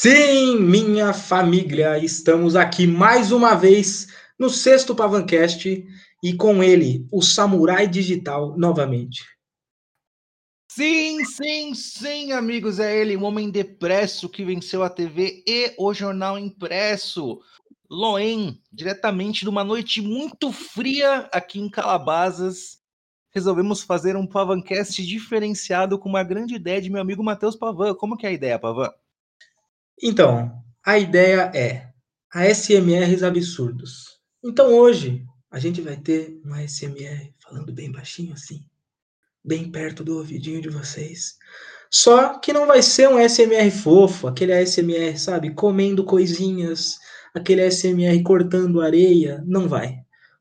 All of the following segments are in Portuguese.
Sim, minha família, estamos aqui mais uma vez no sexto Pavancast e com ele, o Samurai Digital, novamente. Sim, sim, sim, amigos, é ele, o homem depresso que venceu a TV e o jornal impresso. Loen, diretamente de uma noite muito fria aqui em Calabazas, resolvemos fazer um Pavancast diferenciado com uma grande ideia de meu amigo Matheus Pavan. Como que é a ideia, Pavan? Então, a ideia é ASMRs absurdos. Então hoje a gente vai ter uma ASMR falando bem baixinho assim, bem perto do ouvidinho de vocês. Só que não vai ser um ASMR fofo, aquele ASMR, sabe, comendo coisinhas, aquele ASMR cortando areia, não vai.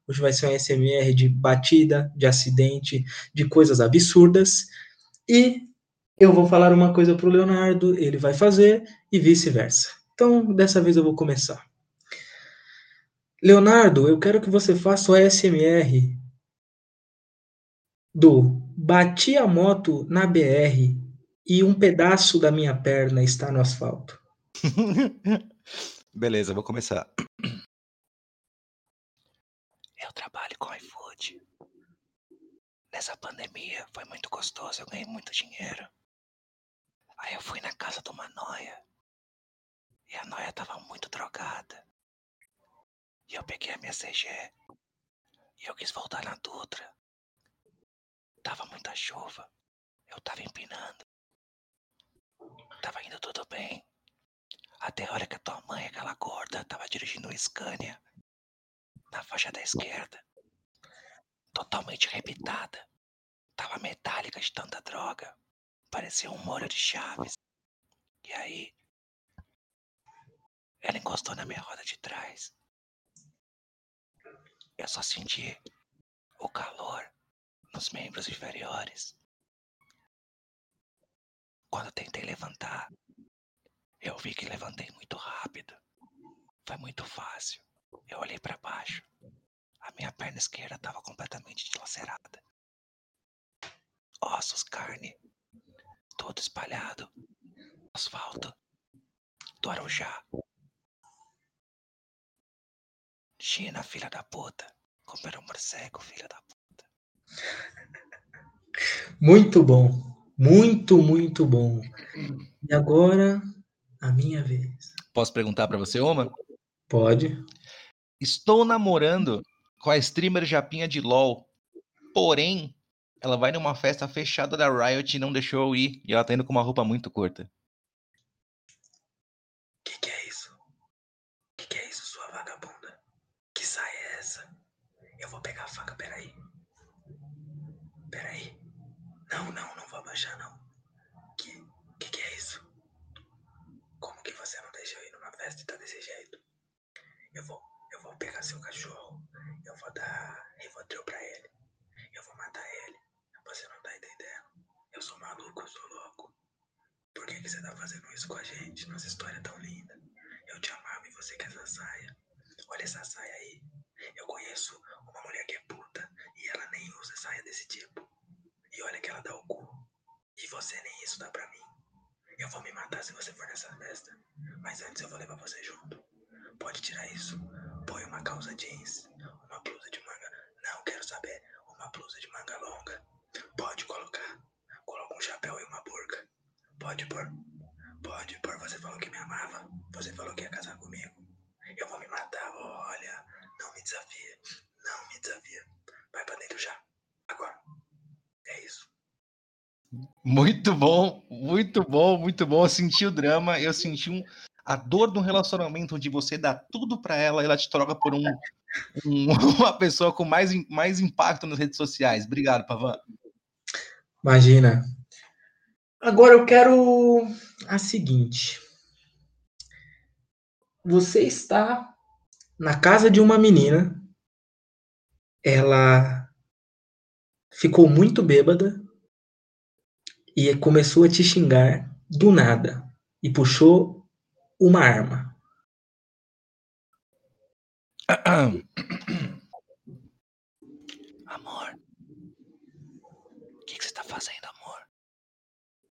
Hoje vai ser um ASMR de batida, de acidente, de coisas absurdas. E eu vou falar uma coisa para o Leonardo, ele vai fazer e vice-versa. Então, dessa vez eu vou começar. Leonardo, eu quero que você faça o ASMR do bati a moto na BR e um pedaço da minha perna está no asfalto. Beleza, vou começar. Eu trabalho com iFood. Nessa pandemia foi muito gostoso, eu ganhei muito dinheiro. Aí eu fui na casa de uma noia. E a noia tava muito drogada. E eu peguei a minha CG. E eu quis voltar na Dutra. Tava muita chuva. Eu tava empinando. Tava indo tudo bem. Até a hora que a tua mãe, aquela gorda, tava dirigindo o Scania. Na faixa da esquerda. Totalmente repitada. Tava metálica de tanta droga. Parecia um molho de chaves. E aí, ela encostou na minha roda de trás. Eu só senti o calor nos membros inferiores. Quando tentei levantar, eu vi que levantei muito rápido. Foi muito fácil. Eu olhei para baixo. A minha perna esquerda estava completamente dilacerada. Ossos, carne, todo espalhado. Asfalto do Arujá. China, filha da puta. Comeram morcego, filha da puta. Muito bom. Muito, muito bom. E agora, a minha vez. Posso perguntar para você uma? Pode. Estou namorando com a streamer Japinha de LOL. Porém, ela vai numa festa fechada da Riot e não deixou eu ir. E ela tá indo com uma roupa muito curta. Que que é isso? Que que é isso, sua vagabunda? Que saia é essa? Eu vou pegar a faca, peraí. Peraí. Não, não, não vou abaixar, não. Que que que é isso? Como que você não deixou eu ir numa festa e tá desse jeito? Eu vou, eu vou pegar seu cachorro. Eu vou dar Rivotril pra ele. Eu vou matar ele. Você não tá entendendo. Eu sou maluco, eu sou louco. Por que, que você tá fazendo isso com a gente? Nossa história é tão linda. Eu te amava e você quer essa saia. Olha essa saia aí. Eu conheço uma mulher que é puta e ela nem usa saia desse tipo. E olha que ela dá o cu. E pra mim. Eu vou me matar se você for nessa festa. Mas antes eu vou levar você junto. Pode tirar isso. Põe uma calça jeans, uma blusa de manga. Não quero saber. Uma blusa de manga longa. Pode colocar. Coloca um chapéu e uma burca. Pode pôr. Pode pôr. Você falou que me amava. Você falou que ia casar comigo. Eu vou me matar. Olha. Não me desafia. Não me desafia. Vai pra dentro já. Agora. É isso. Muito bom, muito bom, muito bom. Eu senti o drama, eu senti um, a dor de um relacionamento onde você dá tudo para ela e ela te troca por um, um, uma pessoa com mais, mais impacto nas redes sociais. Obrigado, Pavan. Imagina. Agora eu quero a seguinte. Você está na casa de uma menina. Ela ficou muito bêbada e começou a te xingar do nada e puxou uma arma. Amor, o que, que você está fazendo, amor?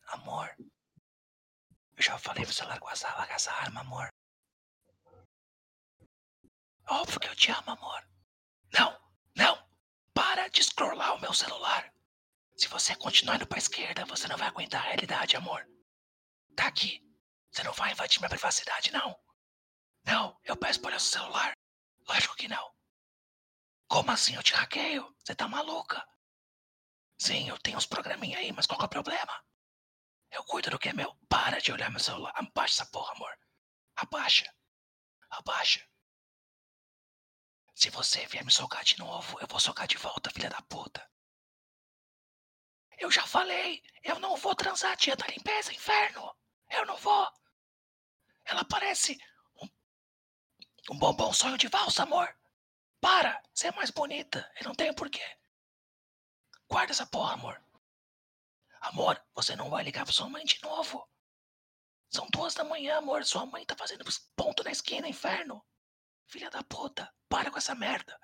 Amor, Eu já falei pra você largar essa, largar essa arma, amor. Óbvio que eu te amo, amor. Não, não. Para de scrollar o meu celular. Se você continuar indo pra esquerda, você não vai aguentar a realidade, amor. Tá aqui. Você não vai invadir minha privacidade, não. Não, eu peço para olhar seu celular. Lógico que não. Como assim eu te hackeio? Você tá maluca? Sim, eu tenho uns programinha aí, mas qual é o problema? Eu cuido do que é meu. Para de olhar meu celular. Abaixa essa porra, amor. Abaixa. Abaixa. Se você vier me socar de novo, eu vou socar de volta, filha da puta. Eu já falei, eu não vou transar tia da limpeza, inferno. Eu não vou. Ela parece um, um bombom sonho de valsa, amor. Para, você é mais bonita. Eu não tenho porquê. Guarda essa porra, amor. Amor, você não vai ligar pra sua mãe de novo. São duas da manhã, amor. Sua mãe tá fazendo ponto na esquina, inferno. Filha da puta, para com essa merda.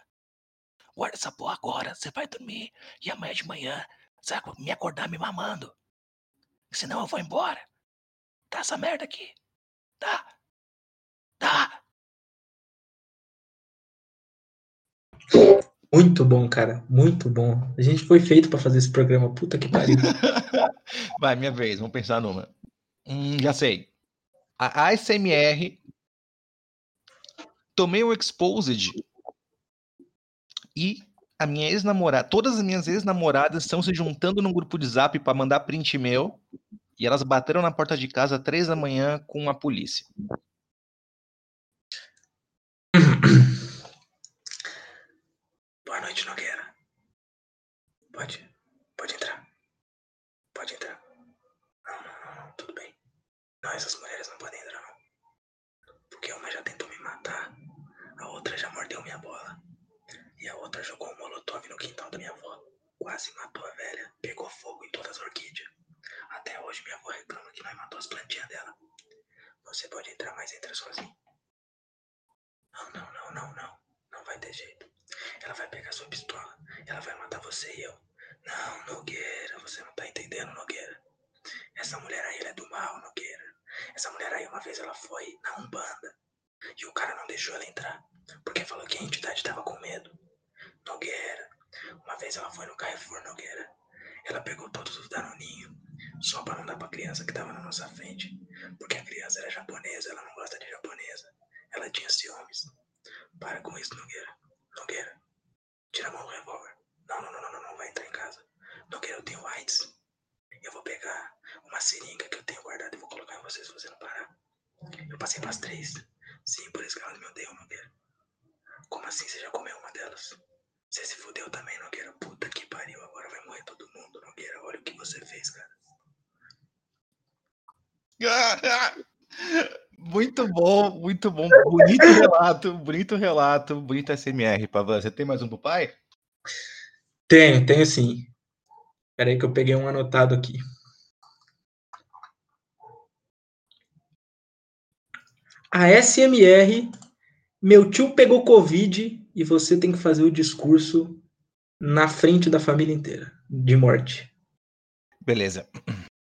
Guarda essa porra agora, você vai dormir e amanhã de manhã vai me acordar me mamando. Senão eu vou embora. Tá essa merda aqui. Tá. Tá. Muito bom, cara. Muito bom. A gente foi feito para fazer esse programa. Puta que pariu. Vai, minha vez. Vamos pensar numa. Hum, já sei. A ASMR tomei um exposed e a minha ex-namorada, todas as minhas ex-namoradas estão se juntando num grupo de zap para mandar print meu e elas bateram na porta de casa às três da manhã com a polícia. Boa noite, Nogueira. Pode, pode entrar. Pode entrar. Não, não, não, tudo bem. Não, essas mulheres não podem entrar, não. Porque uma já tentou me matar a outra já mordeu minha bola. E a outra jogou um molotov no quintal da minha avó. Quase matou a velha. Pegou fogo em todas as orquídeas. Até hoje minha avó reclama que nós matou as plantinhas dela. Você pode entrar, mas entra sozinho. Não, não, não, não, não. Não vai ter jeito. Ela vai pegar sua pistola. Ela vai matar você e eu. Não, Nogueira, você não tá entendendo, Nogueira. Essa mulher aí, ela é do mal, Nogueira. Essa mulher aí, uma vez ela foi na Umbanda. E o cara não deixou ela entrar, porque falou que a entidade estava com medo. Nogueira, uma vez ela foi no Carrefour Nogueira. Ela pegou todos os danoninhos, só para não dar pra criança que tava na nossa frente. Porque a criança era japonesa, ela não gosta de japonesa. Ela tinha ciúmes. Para com isso, Nogueira. Nogueira, tira a mão do revólver. Não, não, não, não, não, não vai entrar em casa. Nogueira, eu tenho AIDS. Eu vou pegar uma seringa que eu tenho guardada e vou colocar em você se você não parar. Eu passei pras três. Sim, por isso que elas me odeiam, Nogueira. Como assim você já comeu uma delas? Você se fudeu também, Nogueira. Puta que pariu, agora vai morrer todo mundo, Nogueira. Olha o que você fez, cara. Muito bom, muito bom. Bonito relato, bonito relato, bonito SMR, Pavan. Você tem mais um pro pai? Tenho, tenho sim. Peraí que eu peguei um anotado aqui. A SMR, meu tio pegou Covid e você tem que fazer o discurso na frente da família inteira, de morte. Beleza.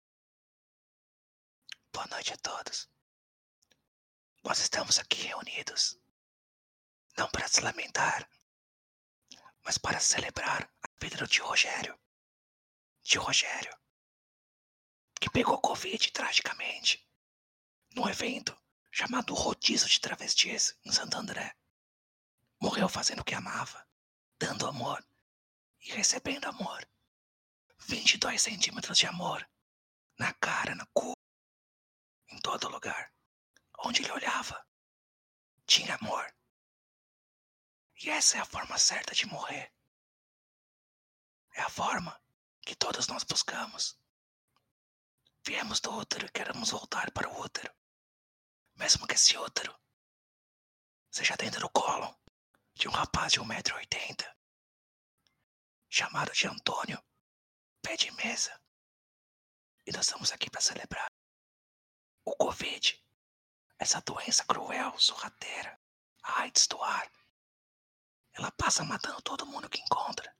Boa noite a todos. Nós estamos aqui reunidos, não para se lamentar, mas para celebrar a vida tio Rogério. Tio Rogério, que pegou Covid tragicamente, num evento chamado Rodízio de Travestis em Santo André. Morreu fazendo o que amava, dando amor e recebendo amor. 22 centímetros de amor, na cara, no cu, em todo lugar. Onde ele olhava, tinha amor. E essa é a forma certa de morrer. É a forma que todos nós buscamos. Viemos do útero e queremos voltar para o útero mesmo que esse útero seja dentro do colo de um rapaz de 1,80m, chamado de Antônio Pé de Mesa. E nós estamos aqui para celebrar o Covid, essa doença cruel, sorrateira, a AIDS do ar. Ela passa matando todo mundo que encontra,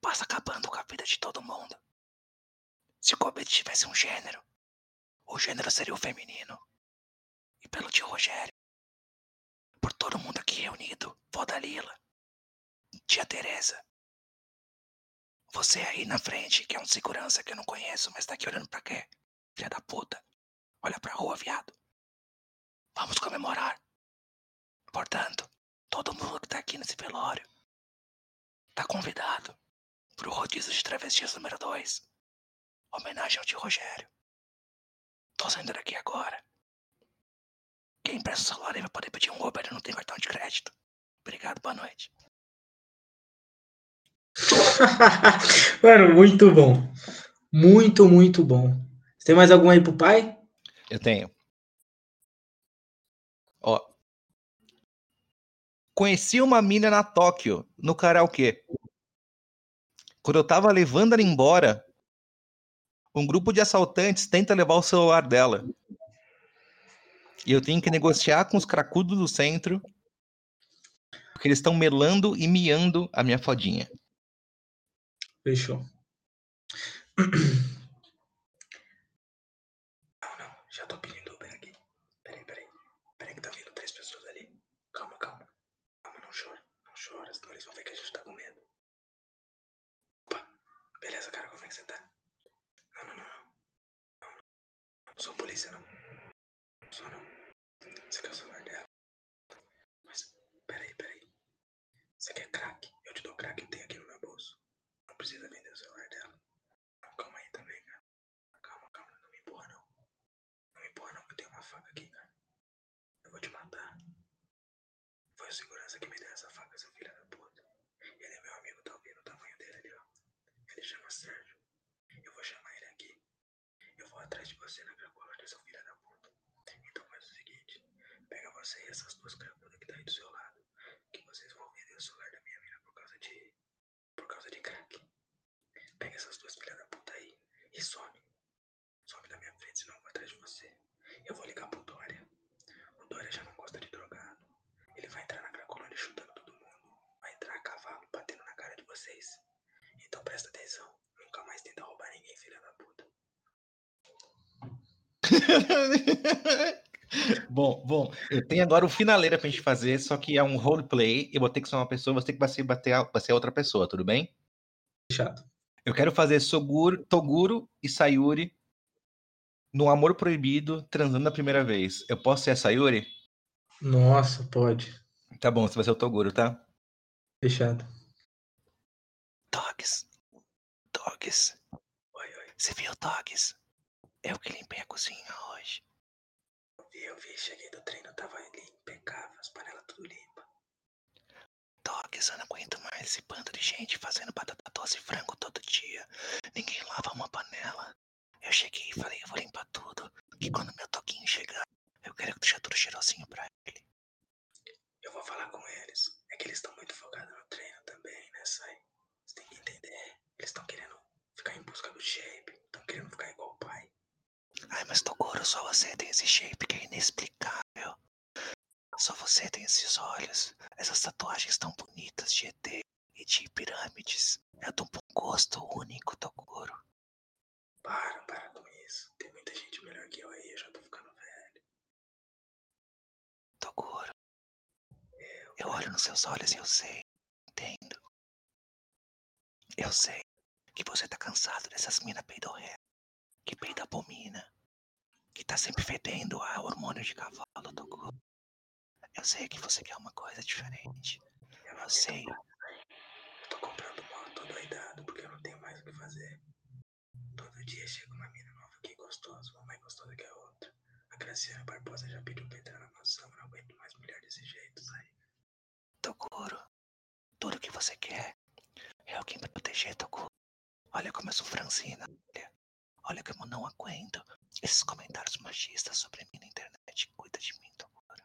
passa acabando com a vida de todo mundo. Se o Covid tivesse um gênero, o gênero seria o feminino. E pelo tio Rogério. Por todo mundo aqui reunido. Vó Dalila. Tia Teresa. Você aí na frente, que é um segurança que eu não conheço, mas tá aqui olhando pra quê? Filha da puta. Olha pra rua, viado. Vamos comemorar. Portanto, todo mundo que tá aqui nesse velório tá convidado pro rodízio de travestis número 2. Homenagem ao tio Rogério. Tô saindo daqui agora. Quem presta o celular aí vai poder pedir um Uber e não tem cartão de crédito. Obrigado, boa noite. Mano, muito bom. Muito, muito bom. Você tem mais algum aí pro pai? Eu tenho. Ó. Conheci uma mina na Tóquio, no karaokê. Quando eu tava levando ela embora, um grupo de assaltantes tenta levar o celular dela. E eu tenho que negociar com os cracudos do centro, porque eles estão melando e miando a minha fodinha. Fechou. Não, não, já tô pedindo Uber aqui. Peraí, peraí. Peraí que tá vindo três pessoas ali. Calma, calma. Calma, não chora. Não chora, senão eles vão ver que a gente tá com medo. Opa, beleza, cara, como é que você tá? Não, não, não, não. Não, não. Não sou polícia, não. Não sou, não. Você quer o celular dela? Mas, peraí, peraí. Você quer crack? Eu te dou crack que tem aqui no meu bolso. Não precisa vender o celular dela. Não, calma aí também, cara. Calma, calma, não me empurra, não. Não me empurra, não, que eu tenho uma faca aqui, cara. Eu vou te matar. Foi o segurança que me deu essa faca, seu filho da puta. Ele é meu amigo, tá ouvindo o tamanho dele ali, ó. Ele chama Sérgio. Eu vou chamar ele aqui. Eu vou atrás de você na Cracolândia, seu filho da puta. Então faz o seguinte: pega você e essas duas cracudas que tá aí do seu lado. Que vocês vão vender o celular da minha mina por causa de. por causa de crack. Pega essas duas filhas da puta aí e some. Some da minha frente, senão eu vou atrás de você. Eu vou ligar pro Dória. O Dória já não gosta de drogado. Ele vai entrar na Cracolândia chutando todo mundo. Vai entrar a cavalo batendo na cara de vocês. Então presta atenção. Nunca mais tenta roubar ninguém, filha da puta. bom, bom, eu tenho agora o finaleira pra gente fazer, só que é um roleplay. Eu vou ter que ser uma pessoa, você tem que bater, a- vai ser outra pessoa, tudo bem? Fechado. Eu quero fazer Soguro, Toguro e Sayuri no Amor Proibido transando a primeira vez. Eu posso ser a Sayuri? Nossa, pode. Tá bom, você vai ser o Toguro, tá? Fechado. Dogs. Dogs. Oi, oi. Você viu, Dogs? Eu que limpei a cozinha hoje. Eu vi, eu vi. Cheguei do treino, tava ali impecável. As panelas tudo limpa. Dogs, eu não aguento mais esse bando de gente fazendo batata doce e frango todo dia. Ninguém lava uma panela. Eu cheguei e falei, eu vou limpar tudo. Que quando meu toquinho chegar, eu quero deixar tudo cheirosinho pra ele. Eu vou falar com eles. É que eles estão muito focados no treino também, né, Sai? Você tem que entender. Eles estão querendo ficar em busca do shape. Estão querendo ficar igual o pai. Ai, mas Toguro, só você tem esse shape que é inexplicável. Só você tem esses olhos, essas tatuagens tão bonitas de ET e de pirâmides. É de um bom gosto único, Toguro. Para, para com isso. Tem muita gente melhor que eu aí. Eu já tô ficando velho. Toguro, eu olho nos seus olhos e eu sei, entendo. Eu sei que você tá cansado dessas minas peidorré, que peida abomina, que tá sempre fedendo a hormônio de cavalo, Toguro. Eu sei que você quer uma coisa diferente. Eu Eu sei. Eu tô comprando moto doidado porque eu não tenho mais o que fazer. Todo dia chega uma mina nova aqui gostosa, uma mais gostosa que a outra. A Graciana Barbosa já pediu pra entrar na mansão, não aguento mais mulher desse jeito, sai. Toguro, tudo que você quer é alguém pra proteger, Toguro. Olha como eu sou franzina, olha. Olha como eu não aguento esses comentários machistas sobre mim na internet. Cuida de mim, Toguro.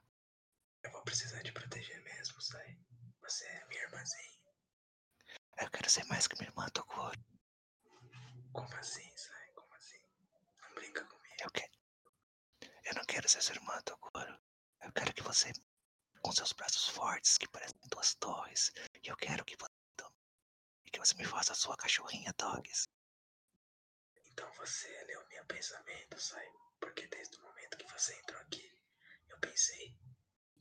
Eu vou precisar te proteger mesmo, sai. Você é minha irmãzinha. Eu quero ser mais que minha irmã, Toguro. Como assim, sai? Como assim? Não brinca comigo. Eu quero. Eu não quero ser sua irmã, Toguro. Eu quero que você, com seus braços fortes que parecem duas torres, eu quero que você. Me faça a sua cachorrinha, Dogs. Então você leu meu pensamento, sai. Porque desde o momento que você entrou aqui, eu pensei em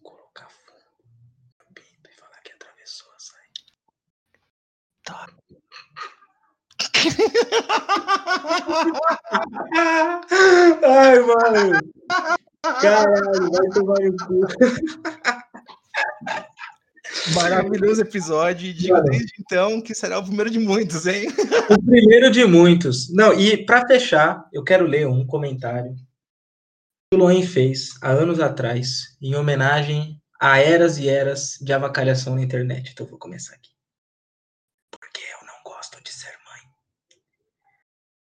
colocar fundo no pinto e falar que atravessou saída. Tá. Ai, mano. Caralho, vai tomar no cu. Maravilhoso episódio. E digo desde então que será o primeiro de muitos, hein? O primeiro de muitos. Não, e para fechar, eu quero ler um comentário que o Loen fez há anos atrás, em homenagem a eras e eras de avacalhação na internet. Então vou começar aqui. Porque eu não gosto de ser mãe.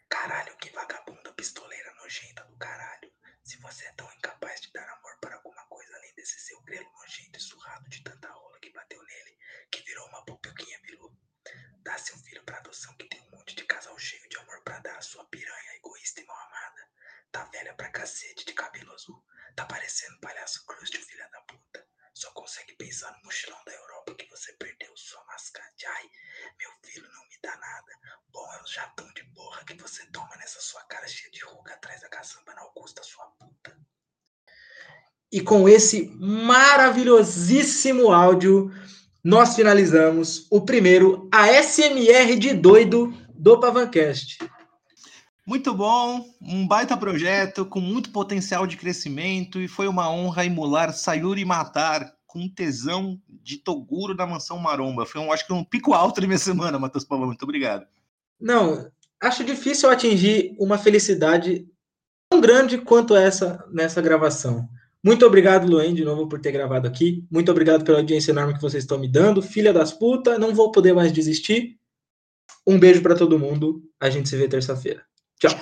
Caralho, que vagabunda pistoleira nojenta do caralho. Se você é tão incapaz de dar amor para alguma coisa além desse seu grelo nojento e surrado de tanta rola que bateu nele, que virou uma pupiquinha bilu, dá seu filho pra adoção que tem um monte de casal cheio de amor pra dar, sua piranha egoísta e mal amada. Tá velha pra cacete de cabelo azul. Tá parecendo palhaço crust, filha da puta. Só consegue pensar no mochilão da Europa que você perdeu sua mascate. Ai, meu filho não me dá nada. Bom é o jatão de porra que você toma nessa sua cara cheia de ruga atrás da caçamba na Augusta, sua puta. E com esse maravilhosíssimo áudio, nós finalizamos o primeiro ASMR de doido do Pavancast. Muito bom, um baita projeto com muito potencial de crescimento e foi uma honra emular Sayuri Matar com tesão de Toguro da Mansão Maromba. Foi, um, acho que um pico alto da minha semana, Matheus Pavão. Muito obrigado. Não, acho difícil atingir uma felicidade tão grande quanto essa nessa gravação. Muito obrigado, Luan, de novo, por ter gravado aqui. Muito obrigado pela audiência enorme que vocês estão me dando. Filha das putas, não vou poder mais desistir. Um beijo para todo mundo. A gente se vê terça-feira. Tchau.